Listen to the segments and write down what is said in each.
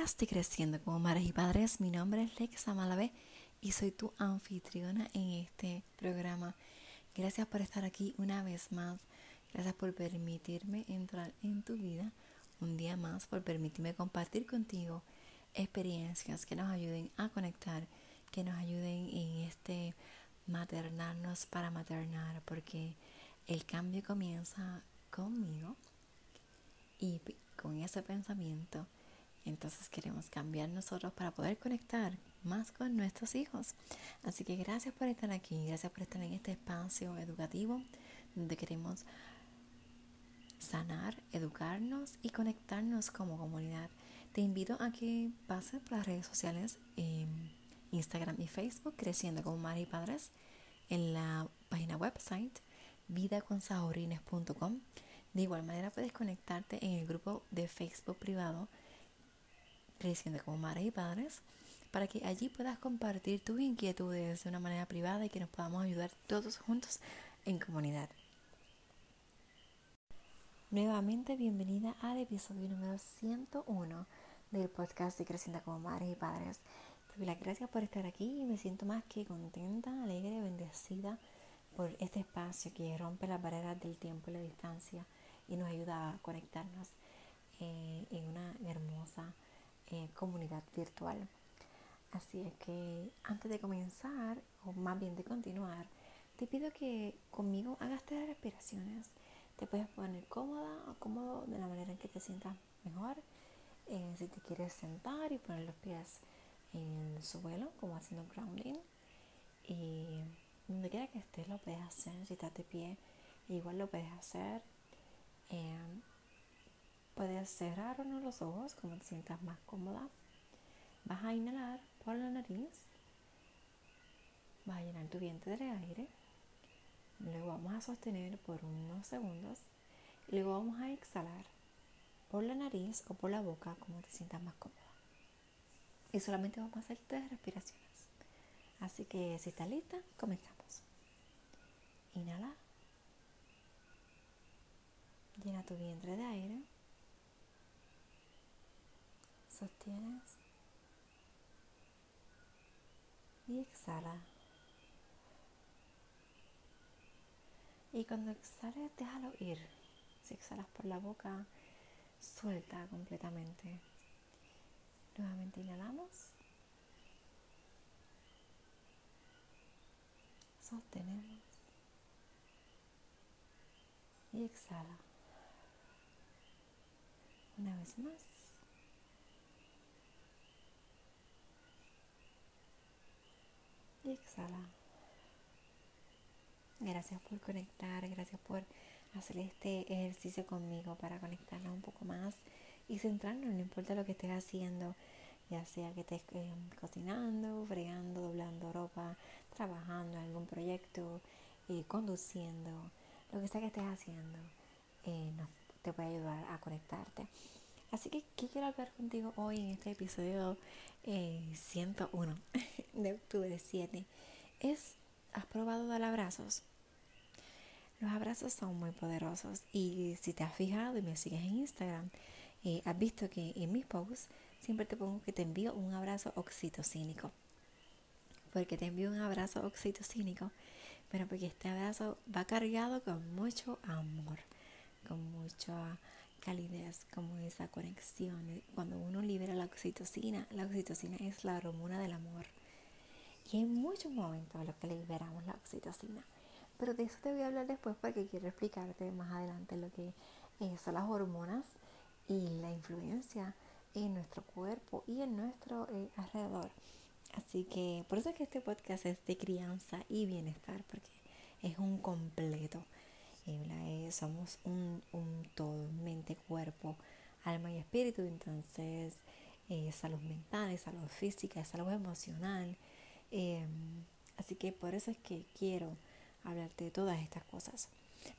podcast Creciendo como Madres y Padres. Mi nombre es Lexa Malavé y soy tu anfitriona en este programa. Gracias por estar aquí una vez más. Gracias por permitirme entrar en tu vida un día más, por permitirme compartir contigo experiencias que nos ayuden a conectar, que nos ayuden en este maternarnos para maternar, porque el cambio comienza conmigo y con ese pensamiento entonces queremos cambiar nosotros para poder conectar más con nuestros hijos. Así que gracias por estar aquí, gracias por estar en este espacio educativo donde queremos sanar, educarnos y conectarnos como comunidad. Te invito a que pases por las redes sociales, en Instagram y Facebook, Creciendo como Madres y Padres, en la página website vidaconsahorines.com. De igual manera puedes conectarte en el grupo de Facebook privado creciendo como madres y padres, para que allí puedas compartir tus inquietudes de una manera privada y que nos podamos ayudar todos juntos en comunidad. Nuevamente bienvenida al episodio número 101 del podcast de Creciendo como Madres y Padres. Te doy las gracias por estar aquí y me siento más que contenta, alegre, bendecida por este espacio que rompe las barreras del tiempo y la distancia y nos ayuda a conectarnos eh, en una hermosa eh, comunidad virtual. Así es que antes de comenzar, o más bien de continuar, te pido que conmigo hagas tres respiraciones. Te puedes poner cómoda o cómodo de la manera en que te sientas mejor. Eh, si te quieres sentar y poner los pies en el suelo, como haciendo grounding. Y donde quiera que estés, lo puedes hacer. Si estás de pie, igual lo puedes hacer. Eh, Puedes cerrar o no los ojos como te sientas más cómoda. Vas a inhalar por la nariz. Vas a llenar tu vientre de aire. Luego vamos a sostener por unos segundos. Luego vamos a exhalar por la nariz o por la boca como te sientas más cómoda. Y solamente vamos a hacer tres respiraciones. Así que si estás lista, comenzamos. Inhala. Llena tu vientre de aire sostienes y exhala. Y cuando exhales, déjalo ir. Si exhalas por la boca, suelta completamente. Nuevamente inhalamos. Sostenemos. Y exhala. Una vez más. Exhala. Gracias por conectar, gracias por hacer este ejercicio conmigo para conectarnos un poco más y centrarnos, no importa lo que estés haciendo, ya sea que estés eh, cocinando, fregando, doblando ropa, trabajando en algún proyecto, eh, conduciendo, lo que sea que estés haciendo, eh, te puede ayudar a conectarte. Así que, ¿qué quiero hablar contigo hoy en este episodio 101 de octubre 7? Es, ¿has probado dar abrazos? Los abrazos son muy poderosos y si te has fijado y me sigues en Instagram, eh, has visto que en mis posts siempre te pongo que te envío un abrazo oxitocínico. porque te envío un abrazo oxitocínico? Pero porque este abrazo va cargado con mucho amor, con mucho calidez, como esa conexión. Cuando uno libera la oxitocina, la oxitocina es la hormona del amor. Y hay muchos momentos en los que liberamos la oxitocina. Pero de eso te voy a hablar después porque quiero explicarte más adelante lo que eh, son las hormonas y la influencia en nuestro cuerpo y en nuestro eh, alrededor. Así que por eso es que este podcast es de crianza y bienestar, porque es un completo. Eh, somos un, todo, mente, cuerpo, alma y espíritu. Entonces, eh, salud mental, salud física, salud emocional. Em, así que por eso es que quiero hablarte de todas estas cosas.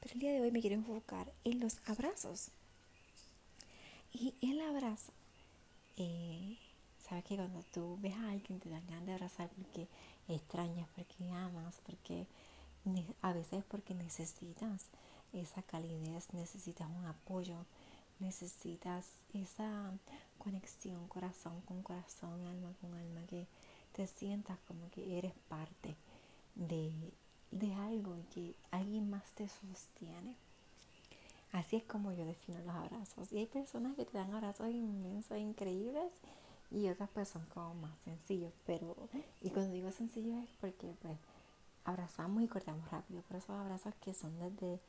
Pero el día de hoy me quiero enfocar en los abrazos. Y el abrazo, eh, sabes que cuando tú ves a alguien te dan ganas de abrazar porque extrañas, porque amas, porque a veces porque necesitas esa calidez, necesitas un apoyo, necesitas esa conexión corazón con corazón, alma con alma, que te sientas como que eres parte de, de algo y que alguien más te sostiene. Así es como yo defino los abrazos. Y hay personas que te dan abrazos inmensos, increíbles, y otras pues son como más sencillos. Pero, y cuando digo sencillos es porque pues abrazamos y cortamos rápido. Pero esos abrazos que son desde,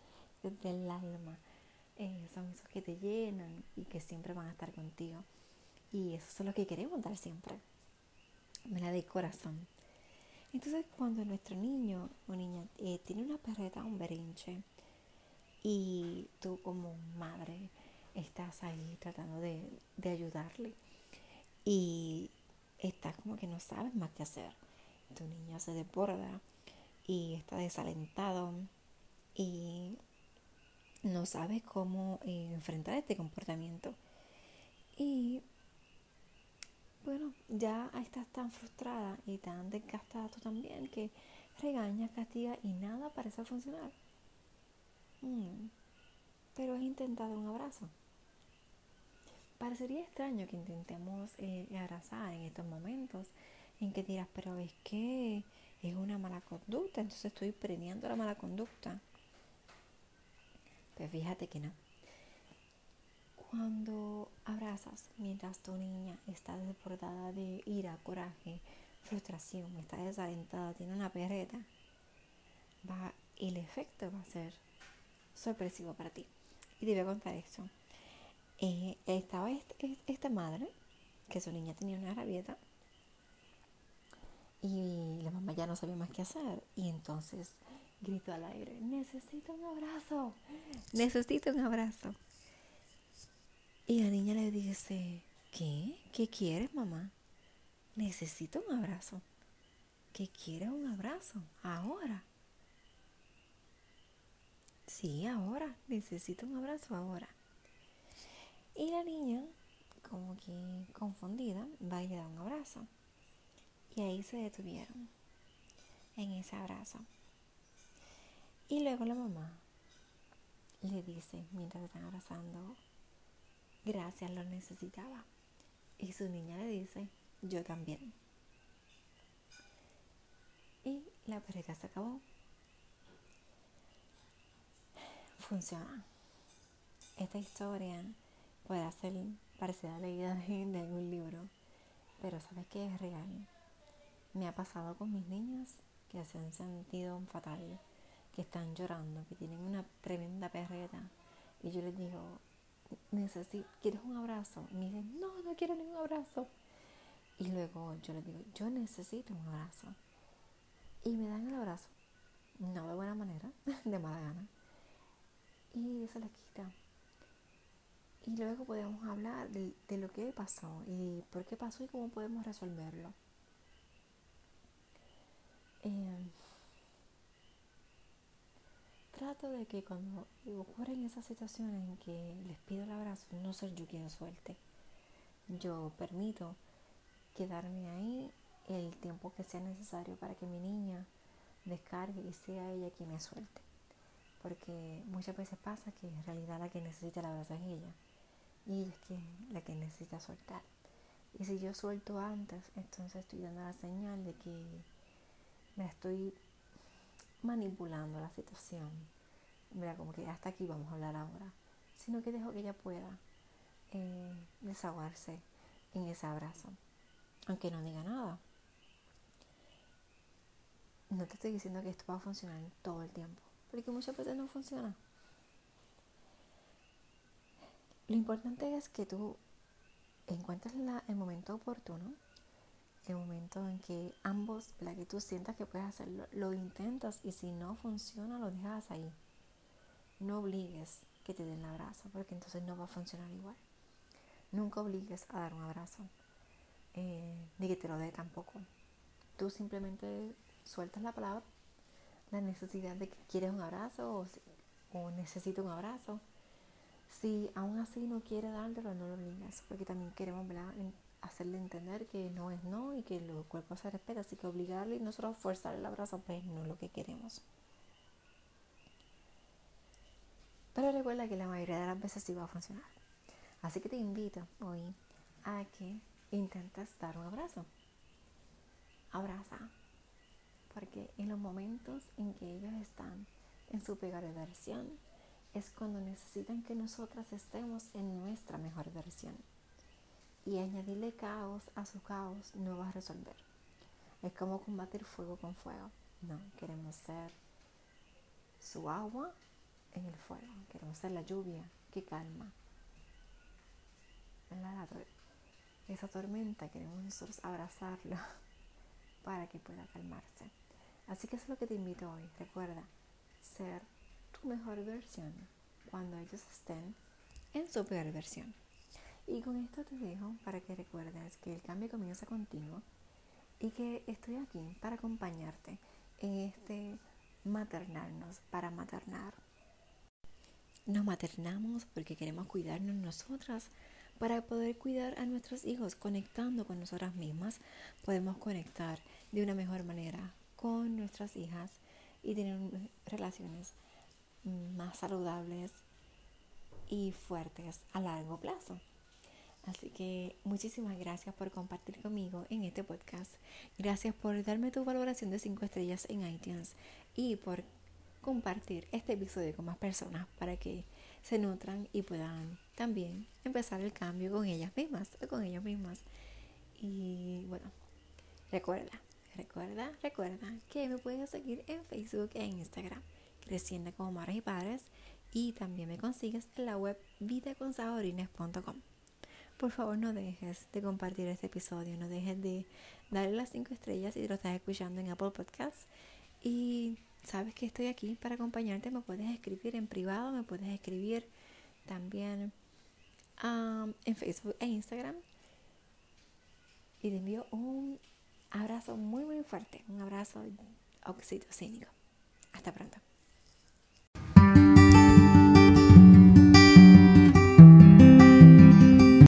desde el alma, eh, son esos que te llenan y que siempre van a estar contigo. Y eso es lo que queremos dar siempre. Me la de corazón. Entonces cuando nuestro niño o niña eh, tiene una perreta, un berinche, y tú como madre estás ahí tratando de, de ayudarle y estás como que no sabes más qué hacer. Tu niño se desborda y está desalentado y no sabes cómo eh, enfrentar este comportamiento. Y bueno, ya estás tan frustrada y tan desgastada tú también que regañas, castigas y nada parece funcionar. Mm. Pero has intentado un abrazo. Parecería extraño que intentemos eh, abrazar en estos momentos en que dirás, pero es que es una mala conducta, entonces estoy premiando la mala conducta. Fíjate que no. Cuando abrazas mientras tu niña está desbordada de ira, coraje, frustración, está desalentada, tiene una perreta, va, el efecto va a ser sorpresivo para ti. Y te voy a contar eso. Eh, estaba esta madre, que su niña tenía una rabieta, y la mamá ya no sabía más qué hacer. Y entonces gritó al aire, necesito un abrazo, necesito un abrazo. Y la niña le dice, ¿qué? ¿Qué quieres, mamá? Necesito un abrazo. ¿Qué quieres un abrazo? Ahora. Sí, ahora. Necesito un abrazo ahora. Y la niña, como que confundida, va y le da un abrazo. Y ahí se detuvieron en ese abrazo. Y luego la mamá le dice, mientras están abrazando, gracias, lo necesitaba. Y su niña le dice, yo también. Y la pareja se acabó. funciona. Esta historia puede ser parecida a la de, algún libro, pero sabes que es real. Me ha pasado con mis niñas que se han sentido fatal, que están llorando, que tienen una tremenda perreta. Y yo les digo, necesito, ¿quieres un abrazo? Y me dicen, no, no quiero ningún abrazo. Y luego yo les digo, yo necesito un abrazo. Y me dan el abrazo. No de buena manera, de mala gana y eso la quita. Y luego podemos hablar de, lo que pasó y por qué pasó y cómo podemos resolverlo. Em, trato de que cuando ocurren esas situaciones en que les pido el abrazo, no ser yo quien suelte. Yo permito quedarme ahí el tiempo que sea necesario para que mi niña descargue y sea ella quien me suelte porque muchas veces pasa que en realidad la que necesita el abrazo es ella y ella es la que necesita soltar. Y si yo suelto antes, entonces estoy dando la señal de que me estoy manipulando la situación. Mira, como que hasta aquí vamos a hablar ahora. Sino que dejo que ella pueda eh, desahogarse en ese abrazo. Aunque no diga nada. No te estoy diciendo que esto va a funcionar todo el tiempo porque muchas veces no funciona. Lo importante es que tú encuentres el momento oportuno, el momento en que ambos, la que tú sientas que puedes hacerlo, lo intentas y si no funciona lo dejas ahí. No obligues que te den el abrazo porque entonces no va a funcionar igual. Nunca obligues a dar un abrazo, eh, ni que te lo dé tampoco. Tú simplemente sueltas la palabra la necesidad de que quieres un abrazo o, necesito un abrazo. Si aún así no quiere dártelo, no lo obligas, porque también queremos hacerle entender que no es no y que el cuerpo se respeta, así que obligarle y nosotros forzar el abrazo, pues no es lo que queremos. Pero recuerda que la mayoría de las veces sí va a funcionar. Así que te invito hoy a que intentes dar un abrazo. Abraza. Porque en los momentos en que ellos están en su peor versión, es cuando necesitan que nosotras estemos en nuestra mejor versión. Y añadirle caos a su caos no va a resolver. Es como combatir fuego con fuego. No, queremos ser su agua en el fuego. Queremos ser la lluvia que calma. esa tormenta queremos nosotros abrazarla para que pueda calmarse. Así que eso es lo que te invito hoy. Recuerda ser tu mejor versión cuando ellos estén en su peor versión. Y con esto te dejo para que recuerdes que el cambio comienza contigo y que estoy aquí para acompañarte en este maternarnos, para maternar. Nos maternamos porque queremos cuidarnos nosotras para poder cuidar a nuestros hijos, conectando con nosotras mismas, podemos conectar de una mejor manera con nuestras hijas y tener relaciones más saludables y fuertes a largo plazo. Así que muchísimas gracias por compartir conmigo en este podcast. Gracias por darme tu valoración de 5 estrellas en iTunes y por compartir este episodio con más personas para que se nutran y puedan también empezar el cambio con ellas mismas o con ellos mismas. Y bueno, recuerda, recuerda, recuerda que me puedes seguir en Facebook e Instagram, creciendo como madres y padres, y también me consigues en la web vidaconsaborines.com. Por favor, no dejes de compartir este episodio, no dejes de darle las 5 estrellas si lo estás escuchando en Apple Podcasts. Y sabes que estoy aquí para acompañarte. Me puedes escribir en privado, me puedes escribir también en Facebook e Instagram. Y te envío un abrazo muy, muy fuerte, un abrazo oxitocínico. Hasta pronto.